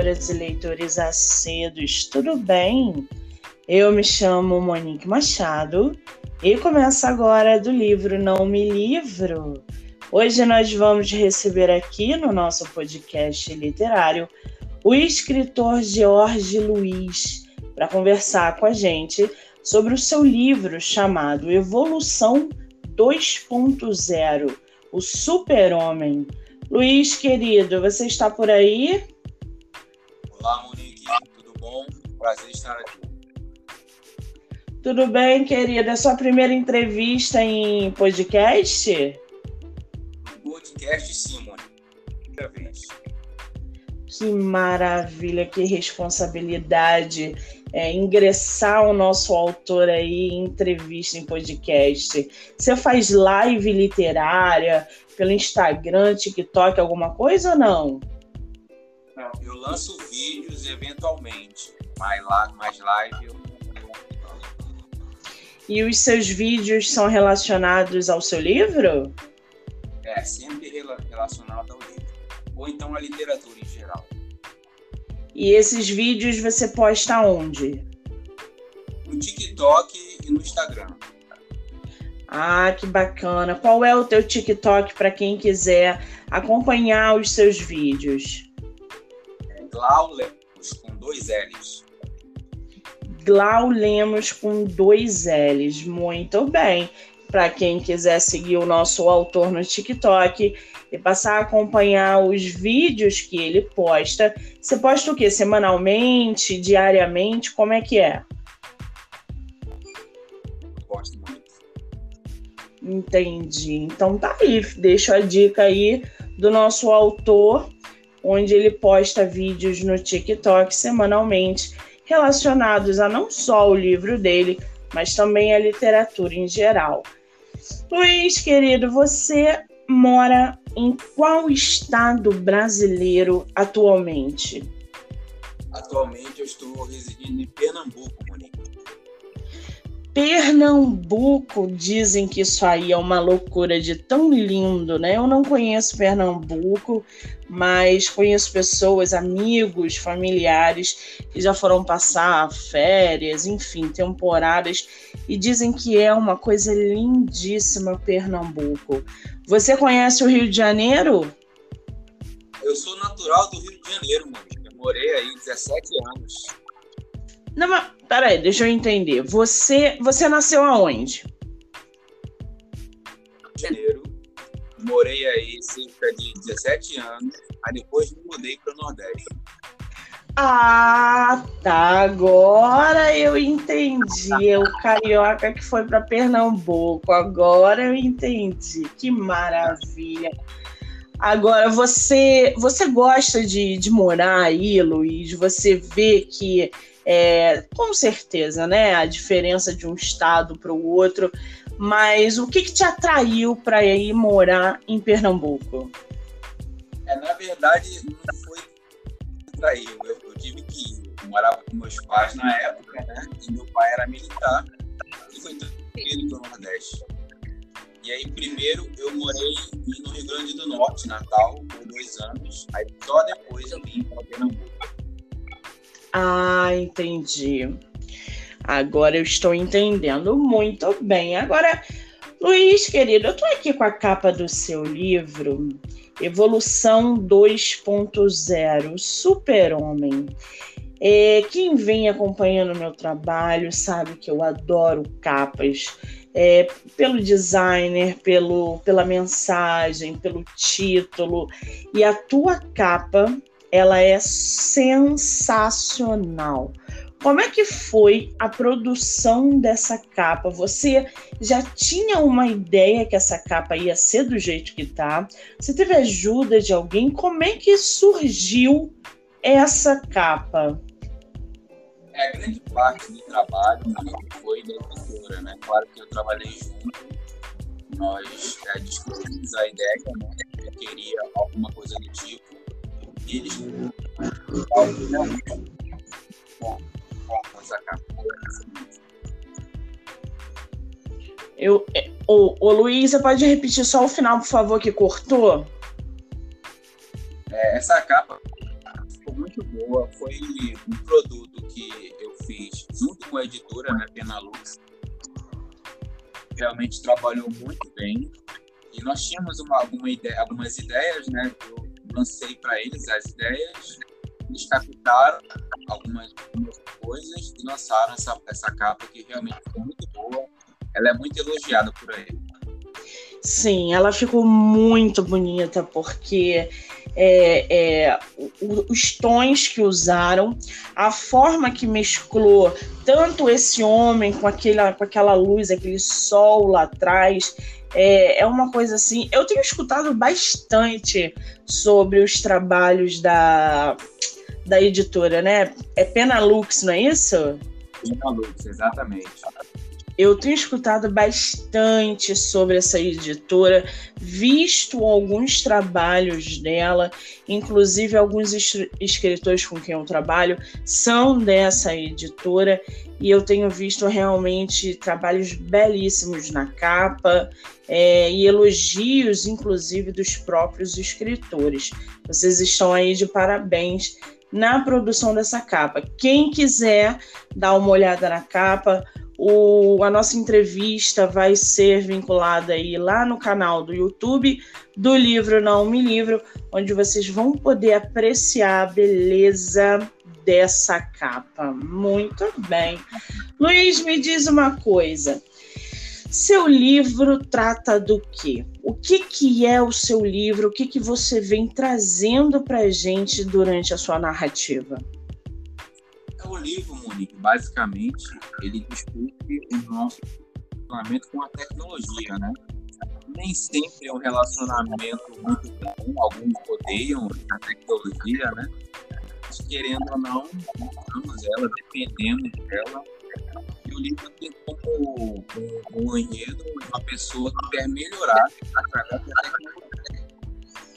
leitoras e leitores acedos, tudo bem? Eu me chamo Monique Machado e começa agora do livro Não Me Livro. Hoje nós vamos receber aqui no nosso podcast literário o escritor George Luiz para conversar com a gente sobre o seu livro chamado Evolução 2.0, o Super-Homem. Luiz, querido, você está por aí? Olá, Monique, tudo bom? Prazer estar aqui. Tudo bem, querida? É sua primeira entrevista em podcast? Podcast, sim, Monique. Primeira vez. Que maravilha, que responsabilidade é, ingressar o nosso autor aí em entrevista em podcast. Você faz live literária pelo Instagram, TikTok, alguma coisa ou não? Não, eu lanço vídeos eventualmente, mas, lá, mais live eu e os seus vídeos são relacionados ao seu livro? É, sempre relacionado ao livro. Ou então à literatura em geral. E esses vídeos você posta onde? No TikTok e no Instagram. Ah, que bacana. Qual é o teu TikTok para quem quiser acompanhar os seus vídeos? Glau Lemos, com dois L's. Glau Lemos com dois L's. Muito bem. Para quem quiser seguir o nosso autor no TikTok, e passar a acompanhar os vídeos que ele posta. Você posta o quê? Semanalmente, diariamente? Como é que é? Posto muito. Entendi. Então tá aí, deixo a dica aí do nosso autor, onde ele posta vídeos no TikTok semanalmente relacionados a não só o livro dele, mas também a literatura em geral. Luiz, querido, você mora em qual estado brasileiro atualmente? Atualmente eu estou residindo em Pernambuco, Monique. Pernambuco, dizem que isso aí é uma loucura de tão lindo, né? Eu não conheço Pernambuco, mas conheço pessoas, amigos, familiares que já foram passar férias, enfim, temporadas, e dizem que é uma coisa lindíssima Pernambuco. Você conhece o Rio de Janeiro? Eu sou natural do Rio de Janeiro, mano. Morei aí 17 anos. Não, mas peraí, deixa eu entender. Você, você nasceu aonde? Janeiro. Morei aí cerca de 17 anos. Aí depois me mudei para o Nordeste. Ah, tá. Agora eu entendi. É o carioca que foi para Pernambuco. Agora eu entendi. Que maravilha. Agora, você, você gosta de, de morar aí, Luiz? Você vê que é, com certeza, né? A diferença de um estado para o outro. Mas o que, que te atraiu para ir morar em Pernambuco? É, na verdade, não foi atraiu. Eu, eu tive que ir. Eu morava com meus pais na época, né? E meu pai era militar e foi tranquilo para o Nordeste. E aí, primeiro, eu morei no Rio Grande do Norte, Natal, por dois anos. Aí, só depois eu vim para Pernambuco. Ah, entendi. Agora eu estou entendendo muito bem. Agora, Luiz, querido, eu estou aqui com a capa do seu livro, Evolução 2.0, Super-Homem. É, quem vem acompanhando meu trabalho sabe que eu adoro capas. É, pelo designer, pelo, pela mensagem, pelo título. E a tua capa ela é sensacional. Como é que foi a produção dessa capa? Você já tinha uma ideia que essa capa ia ser do jeito que tá? Você teve ajuda de alguém? Como é que surgiu essa capa? É, grande parte do trabalho foi da editora, né? Claro que eu trabalhei junto, nós é, discutimos a ideia, né? Eu queria alguma coisa do tipo, eles eu, ô, ô Luiz, você pode repetir só o final, por favor, que cortou? É, essa capa ficou muito boa. Foi um produto que eu fiz junto com a editora, né, Penalux. Realmente trabalhou muito bem. E nós tínhamos uma, alguma ideia, algumas ideias, né? Eu lancei para eles as ideias, eles captaram algumas, coisas e lançaram essa, essa capa que realmente ficou muito boa. Ela é muito elogiada por aí. Sim, ela ficou muito bonita porque é, é, os tons que usaram, a forma que mesclou tanto esse homem com aquela, com aquela luz, aquele sol lá atrás, é, é uma coisa assim. Eu tenho escutado bastante sobre os trabalhos da, da editora, né? É Penalux, não é isso? Penalux, exatamente. Eu tenho escutado bastante sobre essa editora, visto alguns trabalhos dela, inclusive alguns escritores com quem eu trabalho são dessa editora, e eu tenho visto realmente trabalhos belíssimos na capa é, e elogios, inclusive, dos próprios escritores. Vocês estão aí de parabéns na produção dessa capa. Quem quiser dar uma olhada na capa, o, a nossa entrevista vai ser vinculada aí lá no canal do YouTube do livro Não Me Livro, onde vocês vão poder apreciar a beleza dessa capa. Muito bem. Luiz, me diz uma coisa. Seu livro trata do quê? O que, que é o seu livro? O que, que você vem trazendo para gente durante a sua narrativa? O livro, Monique, basicamente, ele discute o nosso relacionamento com a tecnologia, né? Nem sempre é um relacionamento muito bom, alguns odeiam a tecnologia, né? Mas, querendo ou não, usamos ela, dependendo dela. E o livro tem como um, um enredo uma pessoa que quer melhorar através da tecnologia.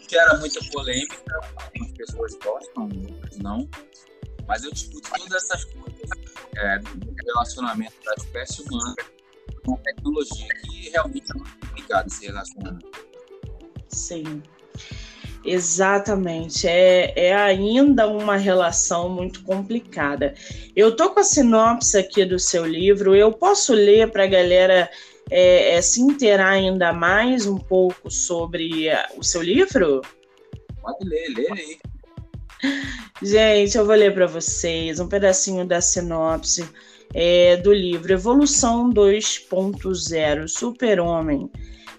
Gera muita polêmica, algumas pessoas gostam, outras não mas eu discuto todas essas coisas é, do relacionamento da espécie humana com a tecnologia, que realmente é muito complicado se relacionar. Sim. Exatamente, é, é ainda uma relação muito complicada. Eu tô com a sinopse aqui do seu livro, eu posso ler para a galera é, é, se inteirar ainda mais um pouco sobre o seu livro? Pode ler, lê aí. Gente, eu vou ler para vocês um pedacinho da sinopse é, do livro Evolução 2.0 Super-Homem,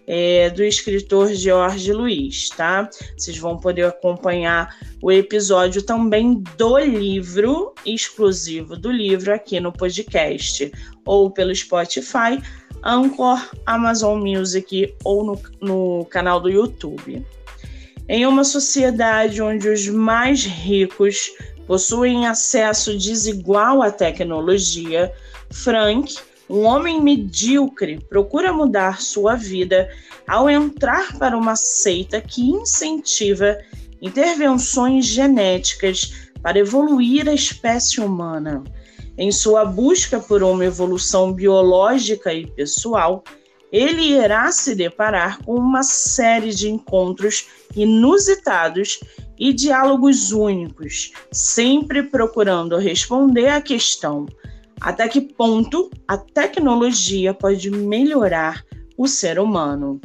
é, do escritor George Luiz, tá? Vocês vão poder acompanhar o episódio também do livro, exclusivo do livro, aqui no podcast, ou pelo Spotify, Anchor, Amazon Music ou no, no canal do YouTube. Em uma sociedade onde os mais ricos possuem acesso desigual à tecnologia, Frank, um homem medíocre, procura mudar sua vida ao entrar para uma seita que incentiva intervenções genéticas para evoluir a espécie humana. Em sua busca por uma evolução biológica e pessoal, ele irá se deparar com uma série de encontros inusitados e diálogos únicos, sempre procurando responder à questão: até que ponto a tecnologia pode melhorar o ser humano?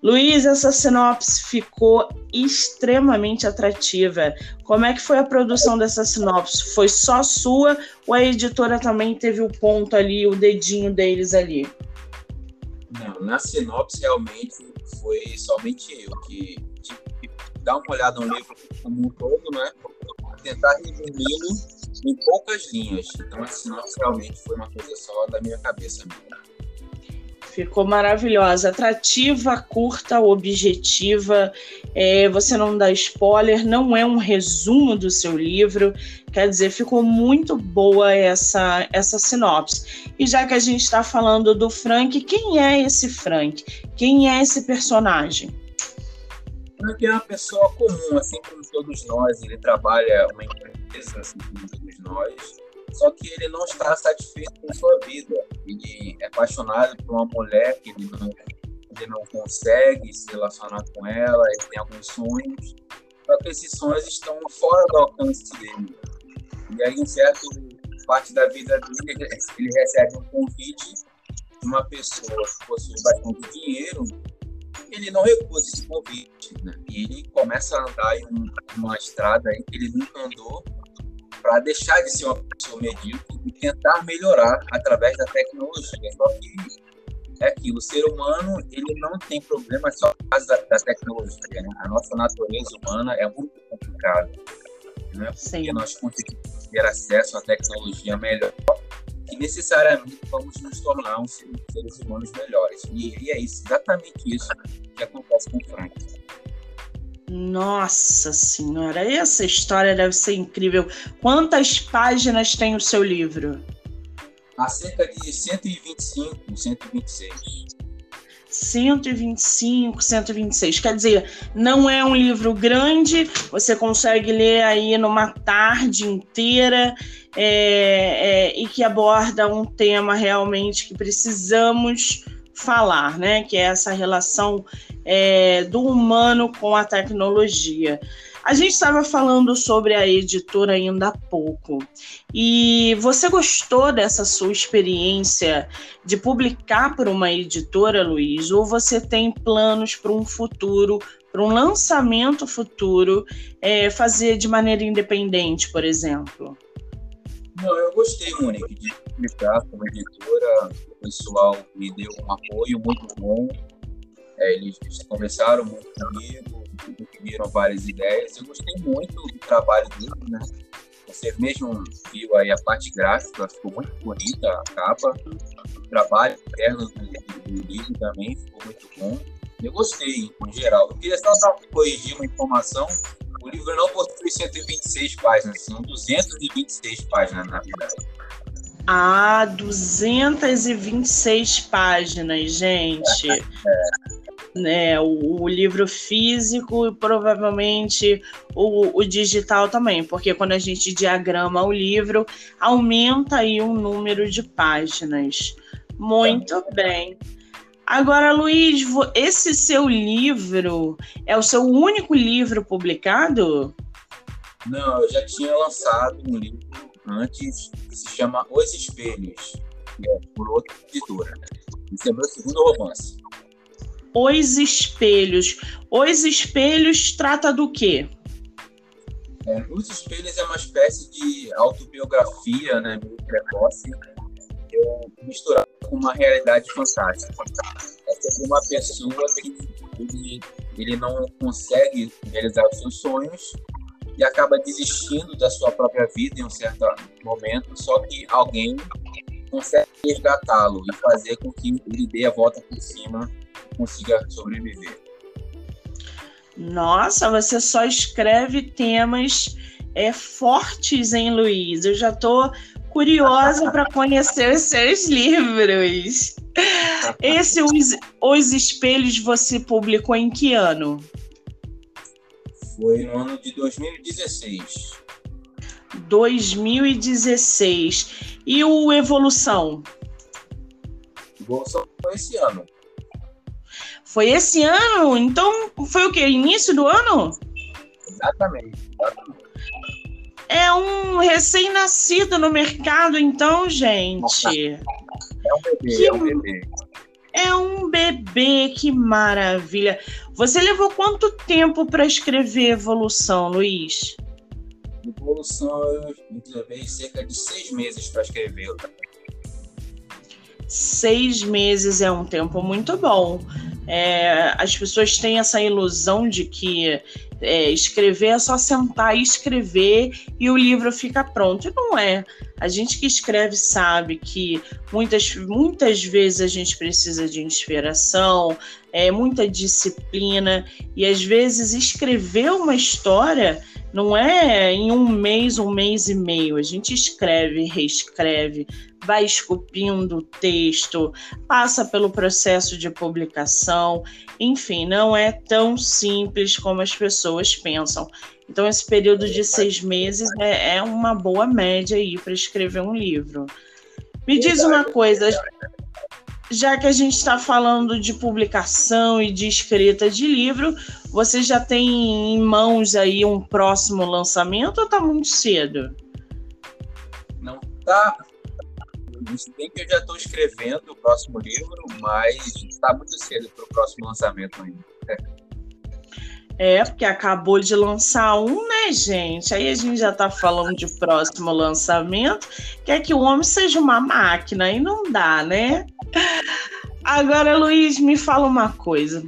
Luiz, essa sinopse ficou extremamente atrativa. Como é que foi a produção dessa sinopse? Foi só sua ou a editora também teve o ponto ali, o dedinho deles ali? Não, na sinopse realmente foi somente eu que tive que dar uma olhada no livro como um todo, né? Tentar resumi-lo em poucas linhas. Então a sinopse realmente foi uma coisa só da minha cabeça mesmo. Ficou maravilhosa, atrativa, curta, objetiva. É, você não dá spoiler, não é um resumo do seu livro. Quer dizer, ficou muito boa essa, essa sinopse. E já que a gente está falando do Frank, quem é esse Frank? Quem é esse personagem? Frank é uma pessoa comum, assim como todos nós. Ele trabalha uma empresa, assim como todos nós só que ele não está satisfeito com sua vida. Ele é apaixonado por uma mulher que ele não, ele não consegue se relacionar com ela, ele tem alguns sonhos. Só que esses sonhos estão fora do alcance dele. E aí, em certa parte da vida dele, ele recebe um convite de uma pessoa que possui bastante dinheiro, ele não recusa esse convite. Né? E ele começa a andar em um, uma estrada aí que ele nunca andou para deixar de ser uma pessoa medíocre e tentar melhorar através da tecnologia. Só que é aquilo, o ser humano ele não tem problema só por causa da, da tecnologia. Né? A nossa natureza humana é muito complicada. Né? Porque nós conseguimos ter acesso à tecnologia melhor e necessariamente vamos nos tornar uns seres humanos melhores. E, e é isso, exatamente isso que acontece com o Frank. Nossa senhora, essa história deve ser incrível. Quantas páginas tem o seu livro? Há cerca de 125, 126. 125, 126. Quer dizer, não é um livro grande, você consegue ler aí numa tarde inteira é, é, e que aborda um tema realmente que precisamos falar, né? Que é essa relação é, do humano com a tecnologia. A gente estava falando sobre a editora ainda há pouco. E você gostou dessa sua experiência de publicar por uma editora, Luiz? Ou você tem planos para um futuro, para um lançamento futuro, é, fazer de maneira independente, por exemplo? Não, eu gostei, Monique, de publicar como editora. O pessoal me deu um apoio muito bom. É, eles conversaram muito comigo, viram várias ideias. Eu gostei muito do trabalho dele, né? Você mesmo viu aí a parte gráfica, ficou muito bonita a capa. O trabalho interno do, do livro também ficou muito bom. Eu gostei, em geral. Eu queria só corrigir uma informação o livro não possui 126 páginas, são 226 páginas, na verdade. Ah, 226 páginas, gente. É. É, o, o, livro físico e provavelmente o, o, digital também, porque quando a gente diagrama o livro, aumenta aí o número de páginas. Muito bem. Agora, Luiz, esse seu livro é o seu único livro publicado? Não, eu já tinha lançado um livro antes que se chama Os Espelhos, é por outra editora. Esse é meu segundo romance. Os Espelhos. Os Espelhos trata do quê? É, Os Espelhos é uma espécie de autobiografia, né, meio precoce, misturado com uma realidade fantástica. É sobre uma pessoa que ele, não consegue realizar os seus sonhos e acaba desistindo da sua própria vida em um certo momento, só que alguém consegue resgatá-lo e fazer com que ele dê a volta por cima consiga sobreviver. Nossa, você só escreve temas é, fortes, hein, Luiz? Eu já estou curiosa para conhecer os seus livros. Esse Os, Os Espelhos você publicou em que ano? Foi no ano de 2016. 2016. E o Evolução? Evolução foi esse ano. Foi esse ano? Então foi o que? Início do ano? Exatamente. É um recém-nascido no mercado, então, gente. É um bebê, que... é um bebê. É um bebê, que maravilha. Você levou quanto tempo para escrever Evolução, Luiz? Evolução, eu levei cerca de seis meses para escrever. Seis meses é um tempo muito bom. É, as pessoas têm essa ilusão de que é, escrever é só sentar e escrever e o livro fica pronto. E não é. A gente que escreve sabe que muitas, muitas vezes a gente precisa de inspiração, é, muita disciplina, e às vezes escrever uma história não é em um mês, um mês e meio. A gente escreve, reescreve, vai esculpindo o texto, passa pelo processo de publicação, enfim, não é tão simples como as pessoas pensam. Então, esse período de seis meses é, é uma boa média aí para escrever um livro. Me diz uma coisa, já que a gente está falando de publicação e de escrita de livro, Você já tem em mãos aí um próximo lançamento ou está muito cedo? Não tá. Se bem que eu já estou escrevendo o próximo livro, mas está muito cedo para o próximo lançamento ainda. É, porque acabou de lançar um, né, gente? Aí a gente já tá falando de próximo lançamento. Quer que o homem seja uma máquina e não dá, né? Agora, Luiz, me fala uma coisa.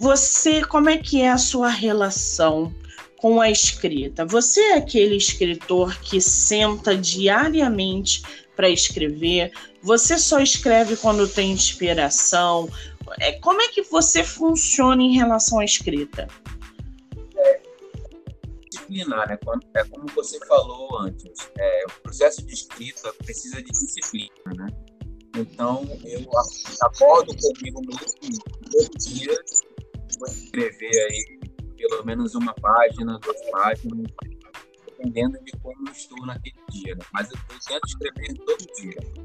Você, como é que é a sua relação com a escrita? Você é aquele escritor que senta diariamente para escrever? Você só escreve quando tem inspiração? É, como é que você funciona em relação à escrita? disciplinar, né? É como você falou antes, é, o processo de escrita precisa de disciplina, né? Então, eu acordo comigo mesmo todos os dias, vou escrever aí pelo menos uma página, duas páginas, dependendo de como eu estou naquele dia. Né? Mas eu, eu tento escrever todo dia.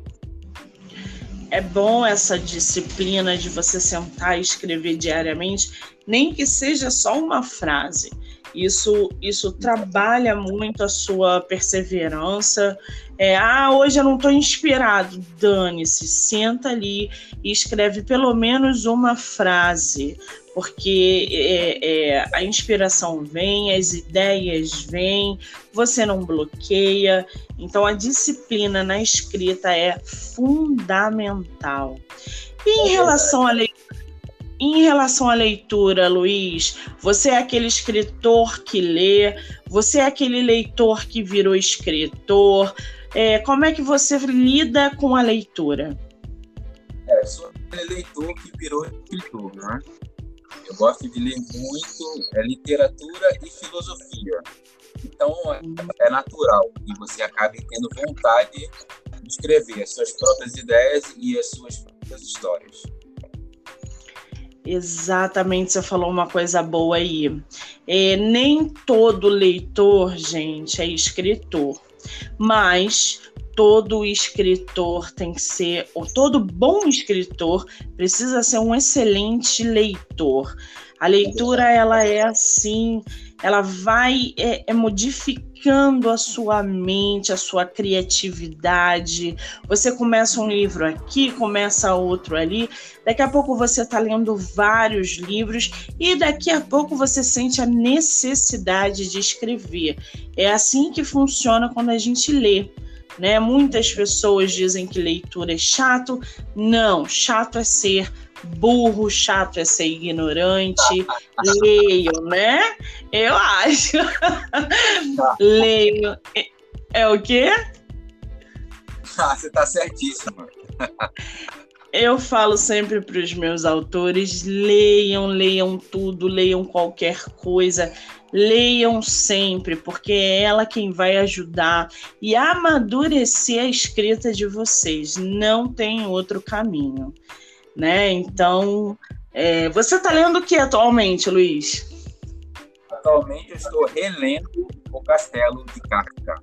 É bom essa disciplina de você sentar e escrever diariamente, nem que seja só uma frase. Isso, isso trabalha muito a sua perseverança. É, ah, hoje eu não estou inspirado. Dane-se, senta ali e escreve pelo menos uma frase, porque é, é, a inspiração vem, as ideias vêm, você não bloqueia. Então, a disciplina na escrita é fundamental. E em relação à leitura, em relação à leitura, Luiz, você é aquele escritor que lê, você é aquele leitor que virou escritor. É, como é que você lida com a leitura? É, sou aquele leitor que virou escritor, né? Eu gosto de ler muito é, literatura e filosofia. Então, é, é natural que você acabe tendo vontade de escrever as suas próprias ideias e as suas próprias histórias. Exatamente, você falou uma coisa boa aí. É, nem todo leitor, gente, é escritor, mas todo escritor tem que ser, ou todo bom escritor precisa ser um excelente leitor. A leitura, ela é assim, ela vai é, é modificando a sua mente, a sua criatividade. Você começa um livro aqui, começa outro ali, daqui a pouco você está lendo vários livros e daqui a pouco você sente a necessidade de escrever. É assim que funciona quando a gente lê. Né? Muitas pessoas dizem que leitura é chato. Não, chato é ser burro, chato é ser ignorante. Leio, né? Eu acho. Leio. É, o quê? Ah, você tá certíssimo. Eu falo sempre para os meus autores: leiam, leiam tudo, leiam qualquer coisa, leiam sempre, porque é ela quem vai ajudar e amadurecer a escrita de vocês. Não tem outro caminho né? Então, é, você está lendo o que atualmente, Luiz? Atualmente eu estou relendo O Castelo de Kafka.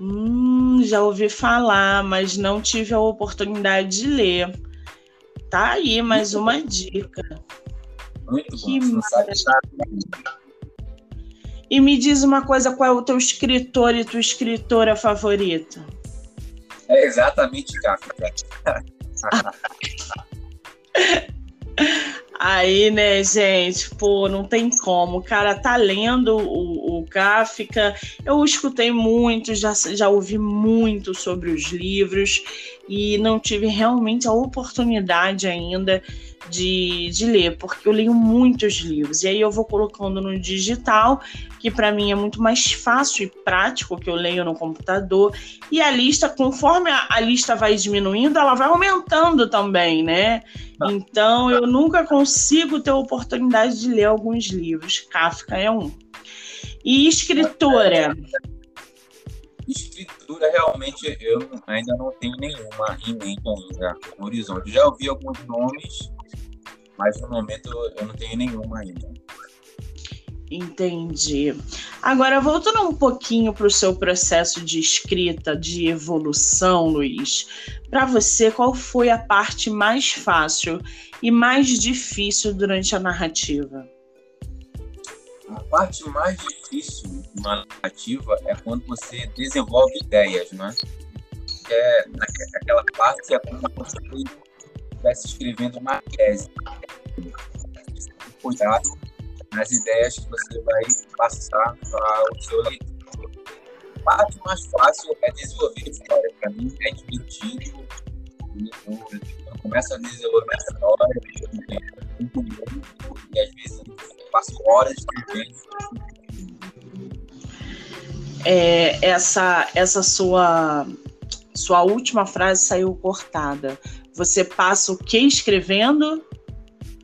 Hum, já ouvi falar, mas não tive a oportunidade de ler. Tá aí mais uma dica. Muito que bom. E me diz uma coisa, qual é o teu escritor e tua escritora favorita? É exatamente Kafka. Aí, né, gente, pô, não tem como. O cara tá lendo o, o Kafka. Eu escutei muito, já, já ouvi muito sobre os livros e não tive realmente a oportunidade ainda de, de ler, porque eu leio muitos livros. E aí eu vou colocando no digital, que para mim é muito mais fácil e prático, que eu leio no computador. E a lista, conforme a, a lista vai diminuindo, ela vai aumentando também, né? Ah. Então eu nunca consigo ter a oportunidade de ler alguns livros. Kafka é um. E escritora. Escritura, realmente, eu ainda não tenho nenhuma em mente ainda no horizonte. Já ouvi alguns nomes, mas no momento eu não tenho nenhuma ainda. Entendi. Agora, voltando um pouquinho para o seu processo de escrita, de evolução, Luiz, para você, qual foi a parte mais fácil e mais difícil durante a narrativa? A parte mais difícil na narrativa é quando você desenvolve ideias, né? É aquela parte é se você estivesse escrevendo uma tese. Cuidado nas ideias que você vai passar para o seu leitor. A parte mais fácil é desenvolver história. Para mim é divertido. Eu começo a desenvolver a história, e às vezes eu passo horas escrevendo. É, essa, essa sua, sua última frase saiu cortada. Você passa o que escrevendo?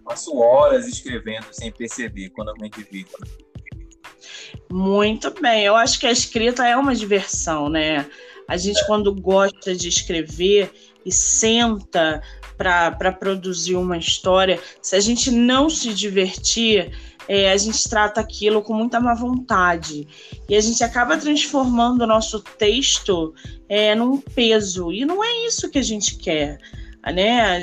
passo horas escrevendo sem perceber quando eu me divido. Muito bem, eu acho que a escrita é uma diversão, né? A gente, é. quando gosta de escrever e senta para produzir uma história, se a gente não se divertir, é, a gente trata aquilo com muita má vontade. E a gente acaba transformando o nosso texto é, num peso. E não é isso que a gente quer né?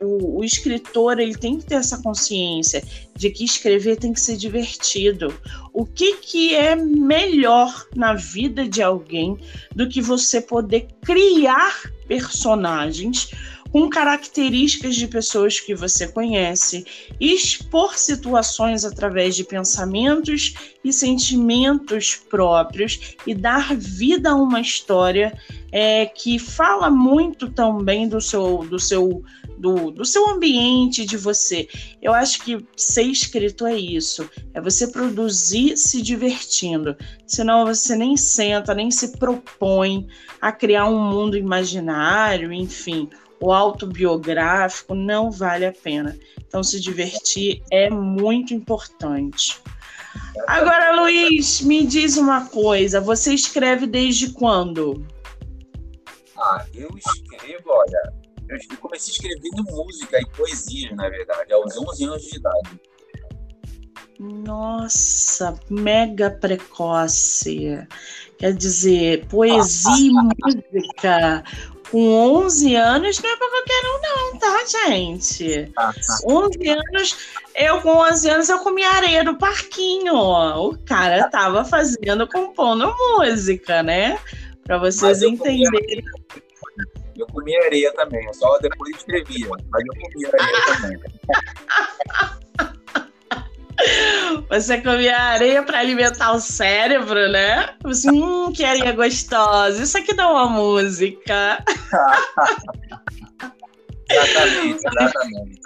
O, o, escritor ele tem que ter essa consciência de que escrever tem que ser divertido. O que, que é melhor na vida de alguém do que você poder criar personagens com características de pessoas que você conhece, expor situações através de pensamentos e sentimentos próprios e dar vida a uma história é, que fala muito também do seu, do seu do, do seu ambiente, de você. Eu acho que ser escrito é isso, é você produzir se divertindo. Senão você nem senta, nem se propõe a criar um mundo imaginário, enfim, o autobiográfico não vale a pena. Então, se divertir é muito importante. Agora, Luiz, me diz uma coisa: você escreve desde quando? Ah, eu escrevo, olha, eu comecei escrevendo música e poesia, na verdade, aos 11 anos de idade. Nossa, mega precoce. Quer dizer, poesia e música com 11 anos não é para qualquer um, não, tá, gente? Ah, tá. 11 anos, eu com 11 anos eu comia areia do parquinho. O cara tava fazendo, compondo música, né? Para vocês eu entenderem. Comia, eu comia areia também, só depois escrevia, mas eu comia areia também. Você comia areia para alimentar o cérebro, né? Assim, hum, que areia gostosa. Isso aqui dá uma música. exatamente, exatamente.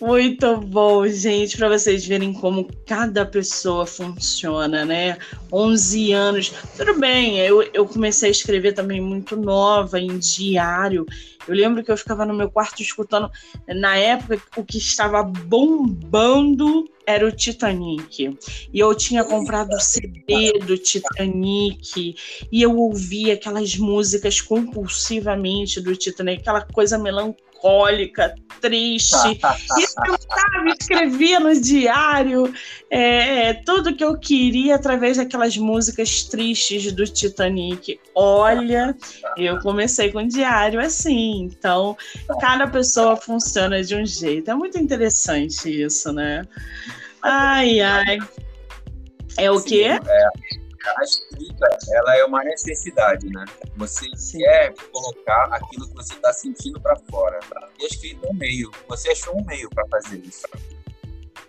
Muito bom, gente, para vocês verem como cada pessoa funciona, né? 11 anos. Tudo bem, eu, eu comecei a escrever também muito nova, em diário. Eu lembro que eu ficava no meu quarto escutando. Na época, o que estava bombando era o Titanic. E eu tinha comprado o CD do Titanic. E eu ouvia aquelas músicas compulsivamente do Titanic, aquela coisa melancólica melancólica, triste. e eu sabe, escrevia no diário é, tudo que eu queria através daquelas músicas tristes do Titanic. Olha, eu comecei com diário assim. Então, cada pessoa funciona de um jeito. É muito interessante isso, né? Ai, ai. É o Sim, quê? É a escrita ela é uma necessidade, né? Você Sim. quer colocar aquilo que você está sentindo para fora. E a escrita é um meio. Você achou um meio para fazer isso.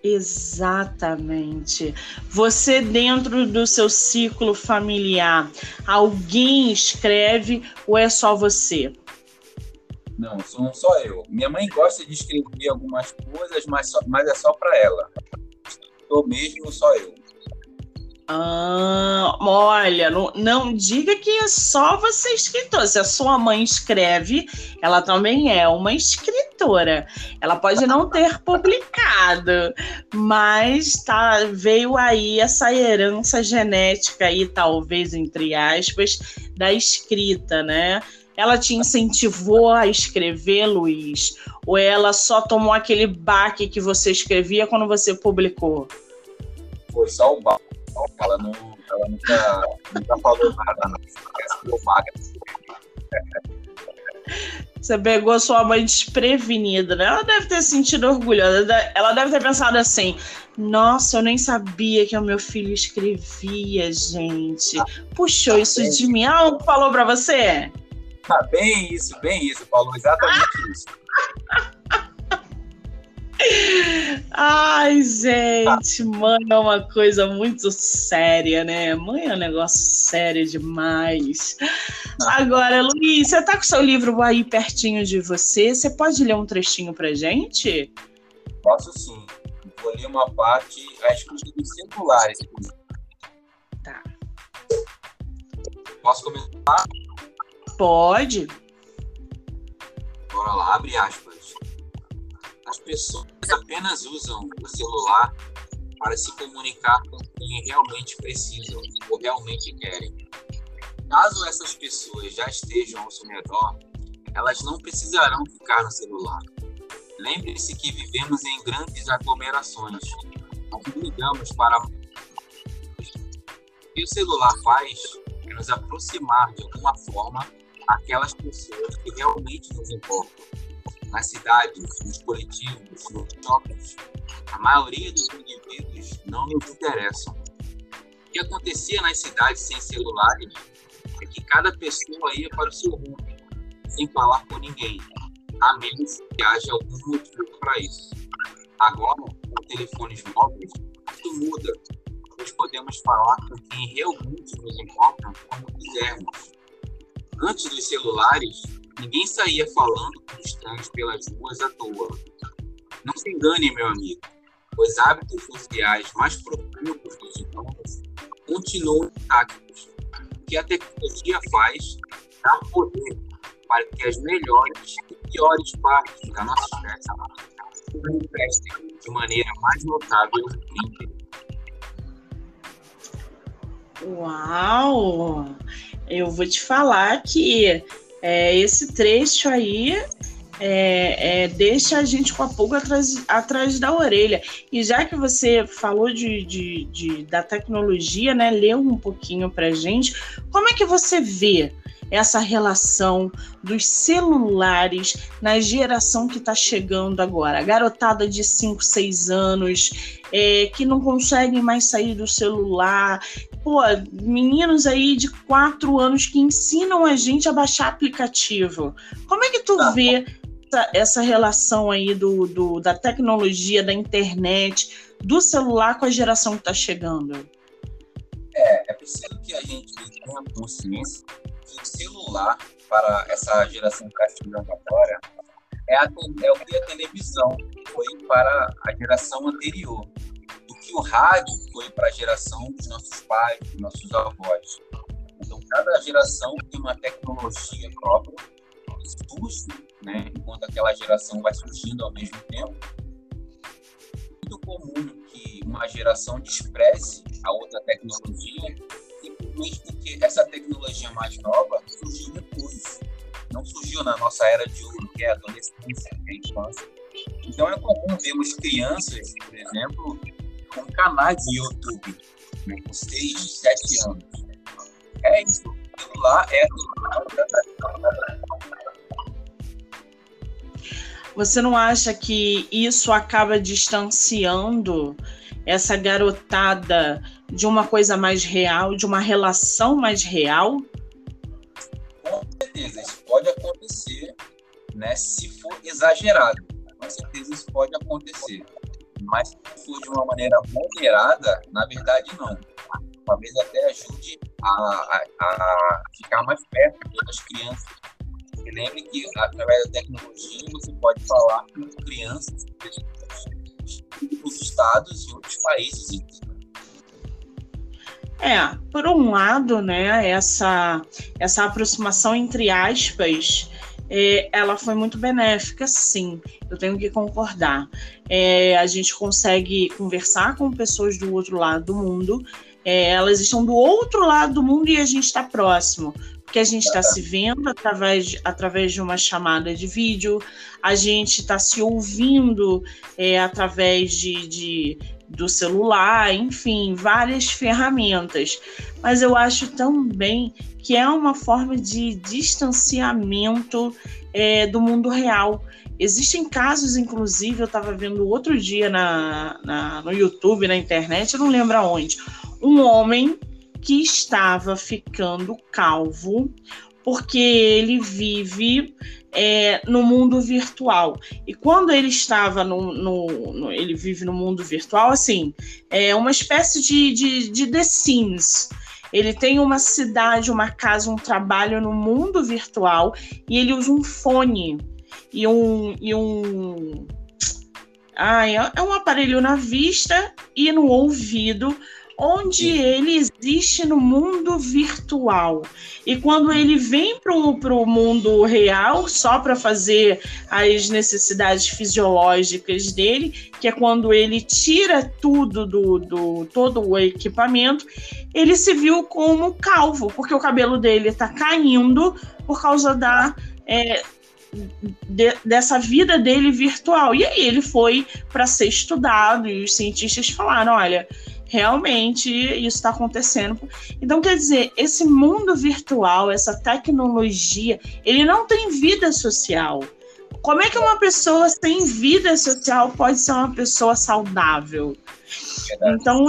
Exatamente. Você, dentro do seu ciclo familiar, alguém escreve ou é só você? Não, sou só eu. Minha mãe gosta de escrever algumas coisas, mas, só, mas é só para ela. Estou mesmo só eu. Ah, olha, não, não, diga que é só você escritor. Se a sua mãe escreve, ela também é uma escritora. Ela pode não ter publicado, mas tá, veio aí essa herança genética aí, talvez, entre aspas, da escrita, né? Ela te incentivou a escrever, Luiz? Ou ela só tomou aquele baque que você escrevia quando você publicou? foi só o Bal. Ela, não, ela nunca, nunca falou nada, não. Você pegou sua mãe desprevenida, né? Ela deve ter sentido orgulho. Ela deve ter pensado assim: nossa, eu nem sabia que o meu filho escrevia, gente. Puxou isso de mim. Ah, falou pra você? Ah, bem isso, bem isso. Falou exatamente isso. Ai, gente, mãe é uma coisa muito séria, né? Mãe é um negócio sério demais. Agora, Luiz, você tá com seu livro aí pertinho de você? Você pode ler um trechinho pra gente? Posso sim. Vou ler uma parte a respeito dos celulares. Tá. Posso começar? Pode. Bora lá, abre aspas. As pessoas apenas usam o celular para se comunicar com quem realmente precisam ou realmente querem. Caso essas pessoas já estejam ao seu redor, elas não precisarão ficar no celular. Lembre-se que vivemos em grandes aglomerações. Nós ligamos para. O que o celular faz é nos aproximar de alguma forma aquelas pessoas que realmente nos importam nas cidades, nos coletivos, nos shoppings, a maioria dos indivíduos não nos interessam. O que acontecia nas cidades sem celulares é que cada pessoa ia para o seu rumo, sem falar com ninguém, a menos que haja algum motivo para isso. Agora, com telefones móveis, isso muda, pois podemos falar com quem realmente nos importa como quisermos. Antes dos celulares, Ninguém saía falando com estranhos pelas ruas à toa. Não se engane, meu amigo. Os hábitos sociais mais profundos dos humanos continuam intactos. O que a tecnologia faz é dar poder para que as melhores e piores partes da nossa espécie se manifestem de maneira mais notável e Uau! Eu vou te falar que é, esse trecho aí é, é, deixa a gente com a pulga atrás, atrás da orelha. E já que você falou de, de, de da tecnologia, né, leu um pouquinho para gente, como é que você vê essa relação dos celulares na geração que está chegando agora. A garotada de 5, 6 anos é, que não conseguem mais sair do celular. Pô, meninos aí de 4 anos que ensinam a gente a baixar aplicativo. Como é que tu tá. vê essa, essa relação aí do, do, da tecnologia, da internet, do celular com a geração que está chegando? É, é preciso que a gente tenha consciência que o celular para essa geração que está chegando agora é, é o que a televisão foi para a geração anterior, o que o rádio foi para a geração dos nossos pais, dos nossos avós. Então, cada geração tem uma tecnologia própria, surge, né, enquanto aquela geração vai surgindo ao mesmo tempo. É muito comum que uma geração despreze a outra tecnologia simplesmente porque essa tecnologia mais nova surgiu depois. Não surgiu na nossa era de ouro, que é a adolescência, que é a infância. Então é comum vermos crianças, por exemplo, com canais de YouTube, né, com 6, 7 anos. É isso. Lá é. Você não acha que isso acaba distanciando essa garotada de uma coisa mais real, de uma relação mais real? Né? Se for exagerado, com certeza isso pode acontecer. Mas se for de uma maneira moderada, na verdade não. Talvez até ajude a, a, a ficar mais perto das crianças. E lembre que através da tecnologia você pode falar com crianças dos estados e outros países, é, por um lado, né, essa, essa aproximação entre aspas, é, ela foi muito benéfica, sim, eu tenho que concordar. É, a gente consegue conversar com pessoas do outro lado do mundo, é, elas estão do outro lado do mundo e a gente está próximo, porque a gente está se vendo através, através de uma chamada de vídeo, a gente está se ouvindo é, através de, de do celular, enfim, várias ferramentas. Mas eu acho também que é uma forma de distanciamento é, do mundo real. Existem casos, inclusive, eu estava vendo outro dia na, na, no YouTube, na internet, eu não lembro aonde, um homem que estava ficando calvo porque ele vive é, no mundo virtual. E quando ele estava no, no, no, Ele vive no mundo virtual, assim, é uma espécie de, de, de The Sims. Ele tem uma cidade, uma casa, um trabalho no mundo virtual e ele usa um fone e um. E um ah, é um aparelho na vista e no ouvido onde ele existe no mundo virtual. E quando ele vem para o mundo real, só para fazer as necessidades fisiológicas dele, que é quando ele tira tudo do, do todo o equipamento, ele se viu como calvo, porque o cabelo dele está caindo por causa da. É, de, dessa vida dele virtual. E aí ele foi para ser estudado e os cientistas falaram: olha, realmente isso está acontecendo. Então, quer dizer, esse mundo virtual, essa tecnologia, ele não tem vida social. Como é que uma pessoa sem vida social pode ser uma pessoa saudável? Então,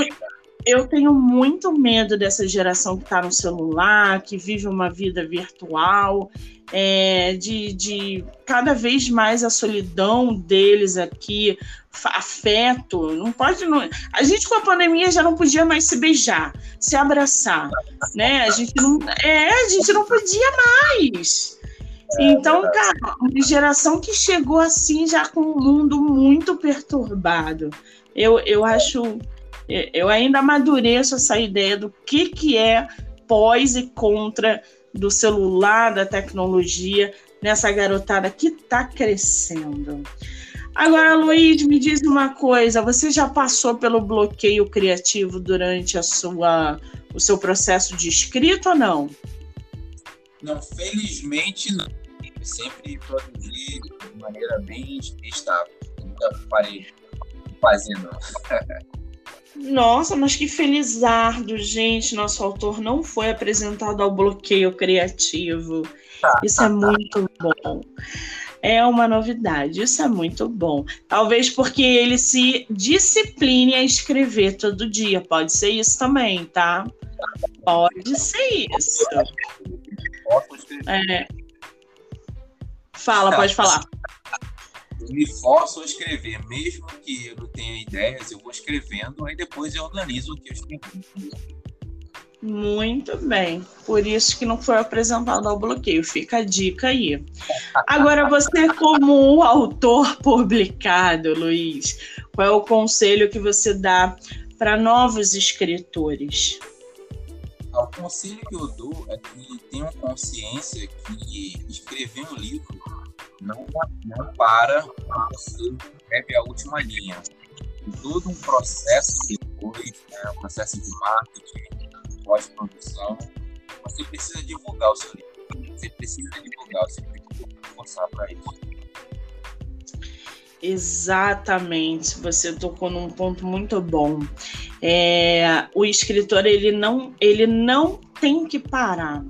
eu tenho muito medo dessa geração que está no celular, que vive uma vida virtual, é, de, de cada vez mais a solidão deles aqui, afeto. Não pode. Não, a gente com a pandemia já não podia mais se beijar, se abraçar, né? A gente não, é, a gente não podia mais. É então, cara, uma geração que chegou assim já com o mundo muito perturbado. Eu, eu acho, eu ainda amadureço essa ideia do que, que é pós e contra do celular, da tecnologia, nessa garotada que está crescendo. Agora, Luiz, me diz uma coisa: você já passou pelo bloqueio criativo durante a sua, o seu processo de escrita ou não? Não, felizmente não. Eu sempre produzi de maneira bem estável. Nunca parei não. Nossa, mas que felizardo, gente. Nosso autor não foi apresentado ao bloqueio criativo. Isso é muito bom. É uma novidade, isso é muito bom. Talvez porque ele se discipline a escrever todo dia. Pode ser isso também, tá? Pode ser isso. É. Fala, pode falar me forço a escrever, mesmo que eu não tenha ideias, eu vou escrevendo, aí depois eu organizo o que eu escrevi. Muito bem. Por isso que não foi apresentado ao bloqueio. Fica a dica aí. Agora, você, como autor publicado, Luiz, qual é o conselho que você dá para novos escritores? O conselho que eu dou é que tenham consciência que escrever um livro não, não para você escreve a última linha. Todo um processo depois, né, um processo de marketing, pós-produção, você precisa divulgar o seu livro. Você precisa divulgar o seu livro, forçar para isso. Exatamente, você tocou num ponto muito bom. É, o escritor ele não, ele não tem que parar,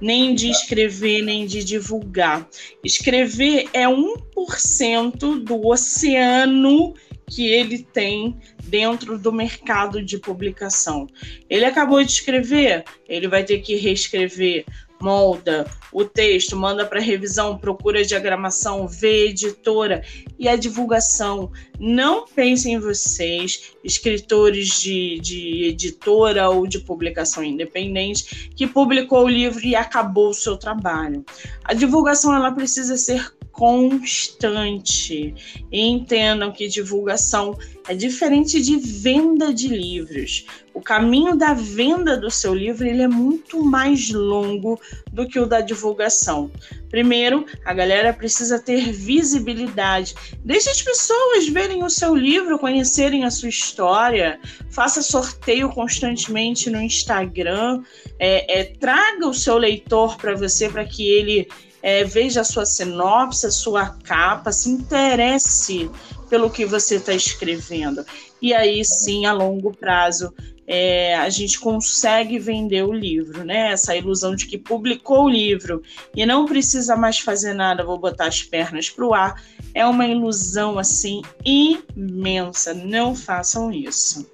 nem de escrever, nem de divulgar. Escrever é 1% do oceano que ele tem dentro do mercado de publicação. Ele acabou de escrever, ele vai ter que reescrever molda o texto, manda para revisão, procura diagramação, vê editora e a divulgação. Não pensem em vocês, escritores de, de editora ou de publicação independente, que publicou o livro e acabou o seu trabalho. A divulgação ela precisa ser constante. Entendam que divulgação é diferente de venda de livros. O caminho da venda do seu livro ele é muito mais longo do que o da divulgação. Primeiro, a galera precisa ter visibilidade. Deixe as pessoas verem o seu livro, conhecerem a sua história. Faça sorteio constantemente no Instagram. É, é, traga o seu leitor para você para que ele é, veja a sua sinopse, a sua capa, se interesse pelo que você está escrevendo. E aí sim, a longo prazo, é, a gente consegue vender o livro, né? Essa ilusão de que publicou o livro e não precisa mais fazer nada, vou botar as pernas para o ar, é uma ilusão assim imensa. Não façam isso.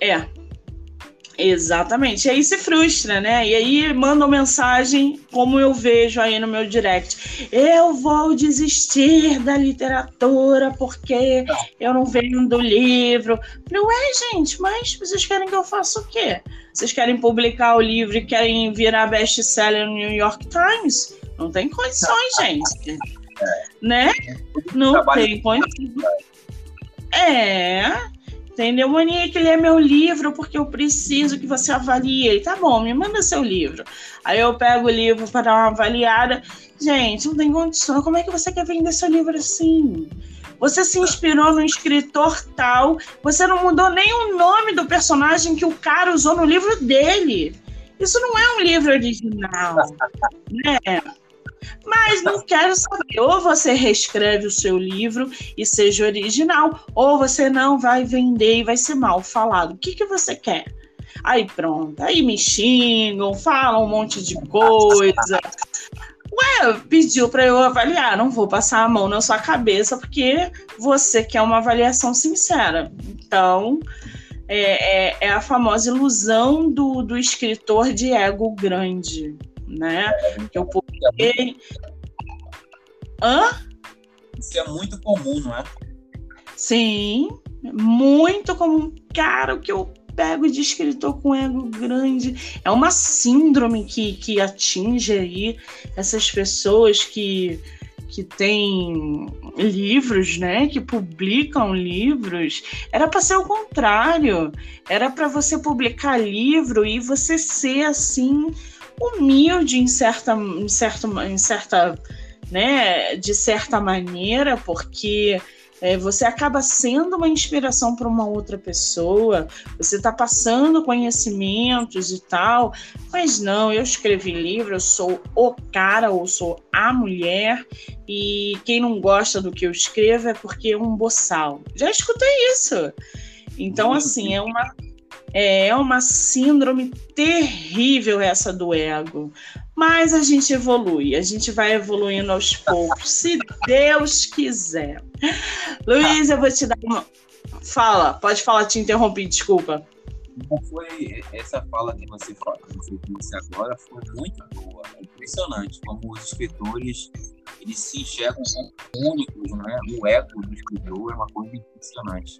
É, Exatamente. E aí se frustra, né? E aí mandam mensagem, como eu vejo aí no meu direct. Eu vou desistir da literatura porque eu não vendo livro. Não é, gente, mas vocês querem que eu faça o quê? Vocês querem publicar o livro e querem virar best-seller no New York Times? Não tem condições, gente. Né? Não tem condições. É. Entendeu, Monique? Ele é meu livro porque eu preciso que você avalie ele. Tá bom, me manda seu livro. Aí eu pego o livro para dar uma avaliada. Gente, não tem condição. Como é que você quer vender seu livro assim? Você se inspirou no escritor tal, você não mudou nem o nome do personagem que o cara usou no livro dele. Isso não é um livro original, né? Mas não quero saber. Ou você reescreve o seu livro e seja original, ou você não vai vender e vai ser mal falado. O que, que você quer? Aí pronto, aí me xingam, falam um monte de coisa. Ué, pediu para eu avaliar, não vou passar a mão na sua cabeça porque você quer uma avaliação sincera. Então, é, é, é a famosa ilusão do, do escritor de ego grande né? Que eu Hã? Isso é muito comum, não é? Sim, muito comum. Cara, o que eu pego de escritor com ego grande é uma síndrome que, que atinge aí essas pessoas que que têm livros, né, que publicam livros, era para ser o contrário. Era para você publicar livro e você ser assim humilde em certa, em certa, em certa, né, de certa maneira, porque é, você acaba sendo uma inspiração para uma outra pessoa, você está passando conhecimentos e tal, mas não, eu escrevi livro, eu sou o cara ou sou a mulher, e quem não gosta do que eu escrevo é porque é um boçal. Já escutei isso. Então, assim, é uma é uma síndrome terrível essa do ego. Mas a gente evolui, a gente vai evoluindo aos poucos, se Deus quiser. Luiz, eu vou te dar uma. Fala, pode falar, te interrompi, desculpa. Foi essa fala que você, você disse agora foi muito boa, é impressionante como os escritores eles se enxergam como únicos, né? O ego do escritor é uma coisa impressionante.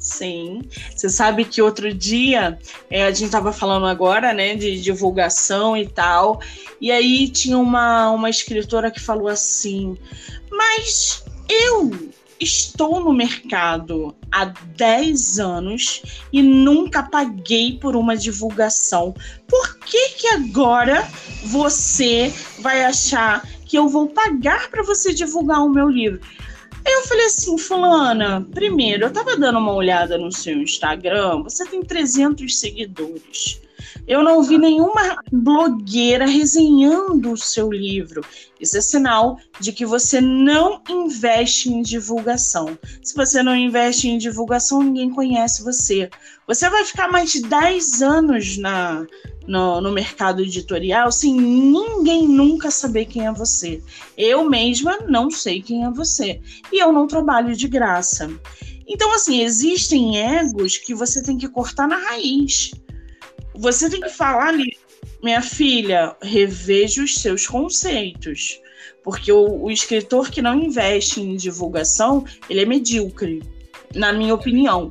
Sim. Você sabe que outro dia é, a gente estava falando agora, né, de divulgação e tal, e aí tinha uma, uma escritora que falou assim: Mas eu estou no mercado há 10 anos e nunca paguei por uma divulgação. Por que que agora você vai achar que eu vou pagar para você divulgar o meu livro? Aí eu falei assim, fulana, primeiro, eu tava dando uma olhada no seu Instagram, você tem 300 seguidores. Eu não vi nenhuma blogueira resenhando o seu livro. Isso é sinal de que você não investe em divulgação. Se você não investe em divulgação, ninguém conhece você. Você vai ficar mais de 10 anos na, no, no mercado editorial sem ninguém nunca saber quem é você. Eu mesma não sei quem é você. E eu não trabalho de graça. Então, assim, existem egos que você tem que cortar na raiz. Você tem que falar ali, minha filha, reveja os seus conceitos. Porque o, o escritor que não investe em divulgação, ele é medíocre, na minha opinião.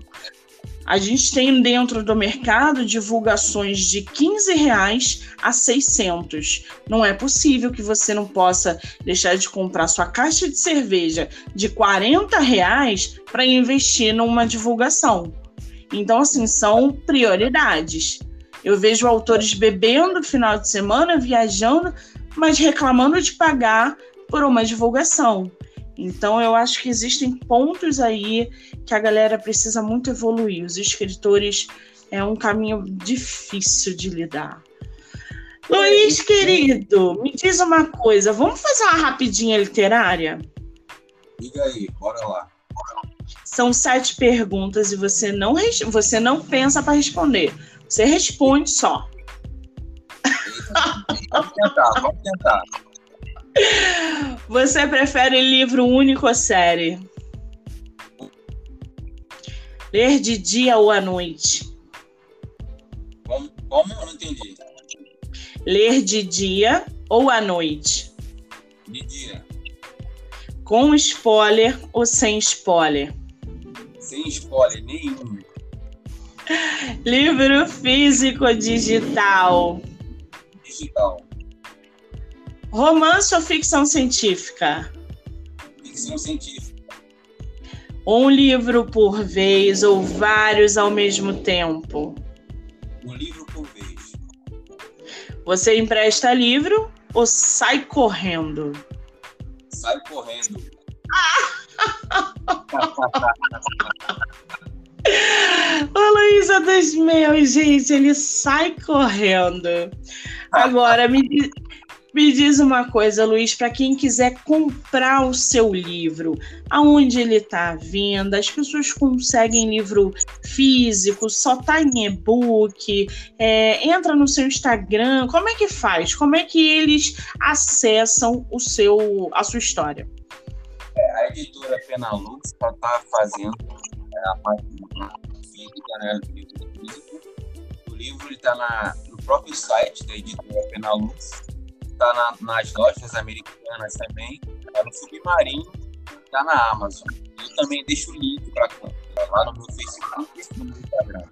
A gente tem dentro do mercado divulgações de 15 reais a 600. Não é possível que você não possa deixar de comprar sua caixa de cerveja de 40 reais para investir numa divulgação. Então, assim, são prioridades. Eu vejo autores bebendo no final de semana, viajando, mas reclamando de pagar por uma divulgação. Então, eu acho que existem pontos aí que a galera precisa muito evoluir. Os escritores é um caminho difícil de lidar. Luiz, querido, me diz uma coisa. Vamos fazer uma rapidinha literária? Diga aí, bora lá. São sete perguntas e você não, você não pensa para responder. Você responde só. Vamos tentar, vamos tentar. Você prefere livro único ou série? Ler de dia ou à noite? Como? Como? Não entendi. Ler de dia ou à noite? De dia. Com spoiler ou sem spoiler? Sem spoiler nenhum. Livro físico digital? Digital. Romance ou ficção científica? Ficção científica. Um livro por vez ou vários ao mesmo tempo? Um livro por vez. Você empresta livro ou sai correndo? Sai correndo. Luísa dos meus, gente, ele sai correndo. Agora, me, me diz uma coisa, Luiz, para quem quiser comprar o seu livro, aonde ele está à venda? As pessoas conseguem livro físico, só está em e-book? É, entra no seu Instagram, como é que faz? Como é que eles acessam o seu, a sua história? É, a editora Penalux está tá fazendo é, a parte física, né, do livro físico. O livro está no próprio site da editora Penalux tá na, nas lojas americanas também, tá no Submarino, tá na Amazon. Eu também deixo o link para lá no meu Facebook e no meu Instagram.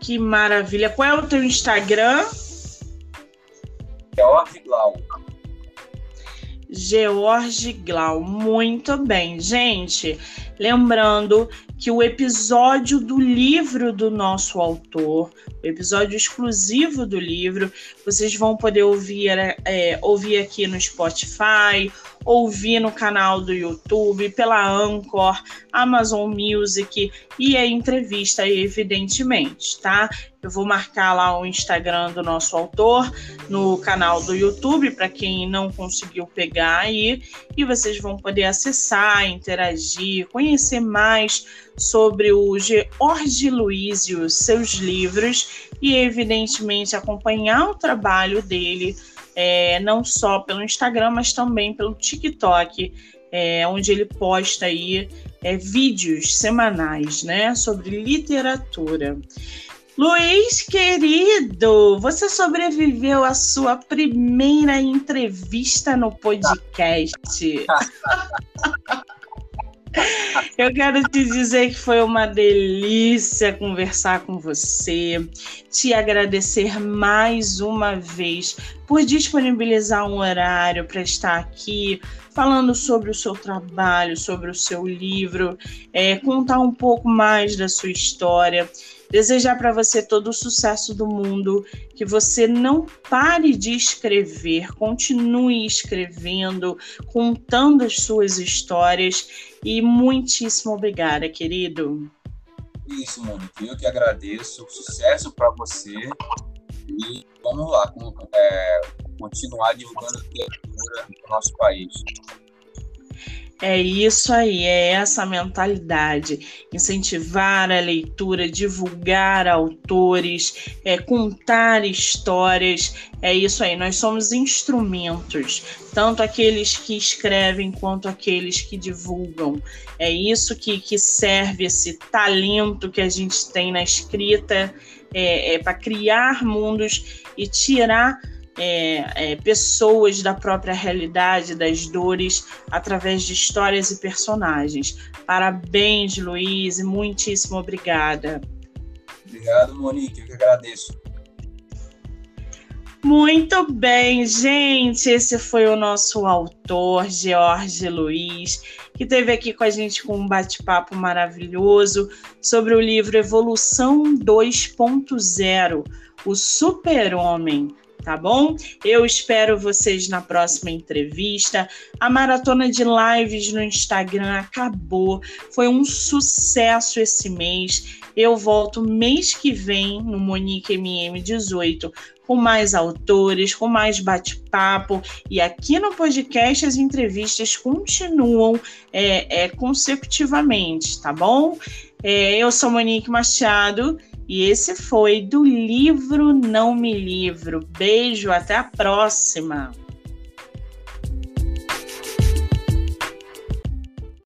Que maravilha. Qual é o teu Instagram? George Glau. George Glau. Muito bem, gente. Lembrando que o episódio do livro do nosso autor, o episódio exclusivo do livro, vocês vão poder ouvir, é, ouvir aqui no Spotify, ouvir no canal do YouTube, pela Anchor, Amazon Music e a entrevista, evidentemente, tá? Eu vou marcar lá o Instagram do nosso autor no canal do YouTube para quem não conseguiu pegar aí e vocês vão poder acessar, interagir, conhecer mais sobre o George Luiz e os seus livros e evidentemente acompanhar o trabalho dele é, não só pelo Instagram, mas também pelo TikTok, é, onde ele posta aí é, vídeos semanais, né, sobre literatura. Luiz, querido, você sobreviveu à sua primeira entrevista no podcast. Eu quero te dizer que foi uma delícia conversar com você, te agradecer mais uma vez por disponibilizar um horário para estar aqui falando sobre o seu trabalho, sobre o seu livro, é, contar um pouco mais da sua história. Desejar para você todo o sucesso do mundo, que você não pare de escrever, continue escrevendo, contando as suas histórias e muitíssimo obrigada, querido. Isso, Mônica, eu que agradeço. Sucesso para você e vamos lá, é, continuar divulgando a literatura no nosso país. É isso aí, é essa mentalidade. Incentivar a leitura, divulgar autores, é, contar histórias. É isso aí, nós somos instrumentos, tanto aqueles que escrevem quanto aqueles que divulgam. É isso que, que serve esse talento que a gente tem na escrita é, é para criar mundos e tirar é, é, pessoas da própria realidade, das dores, através de histórias e personagens. Parabéns, Luiz, e muitíssimo obrigada. Obrigado, Monique, eu que agradeço. Muito bem, gente. Esse foi o nosso autor, George Luiz, que esteve aqui com a gente com um bate-papo maravilhoso sobre o livro Evolução 2.0 O Super-Homem tá bom? Eu espero vocês na próxima entrevista. A maratona de lives no Instagram acabou. Foi um sucesso esse mês. Eu volto mês que vem no Monique MM18 com mais autores, com mais bate-papo. E aqui no podcast as entrevistas continuam é, é, consecutivamente, tá bom? É, eu sou Monique Machado e esse foi do livro Não Me Livro. Beijo, até a próxima!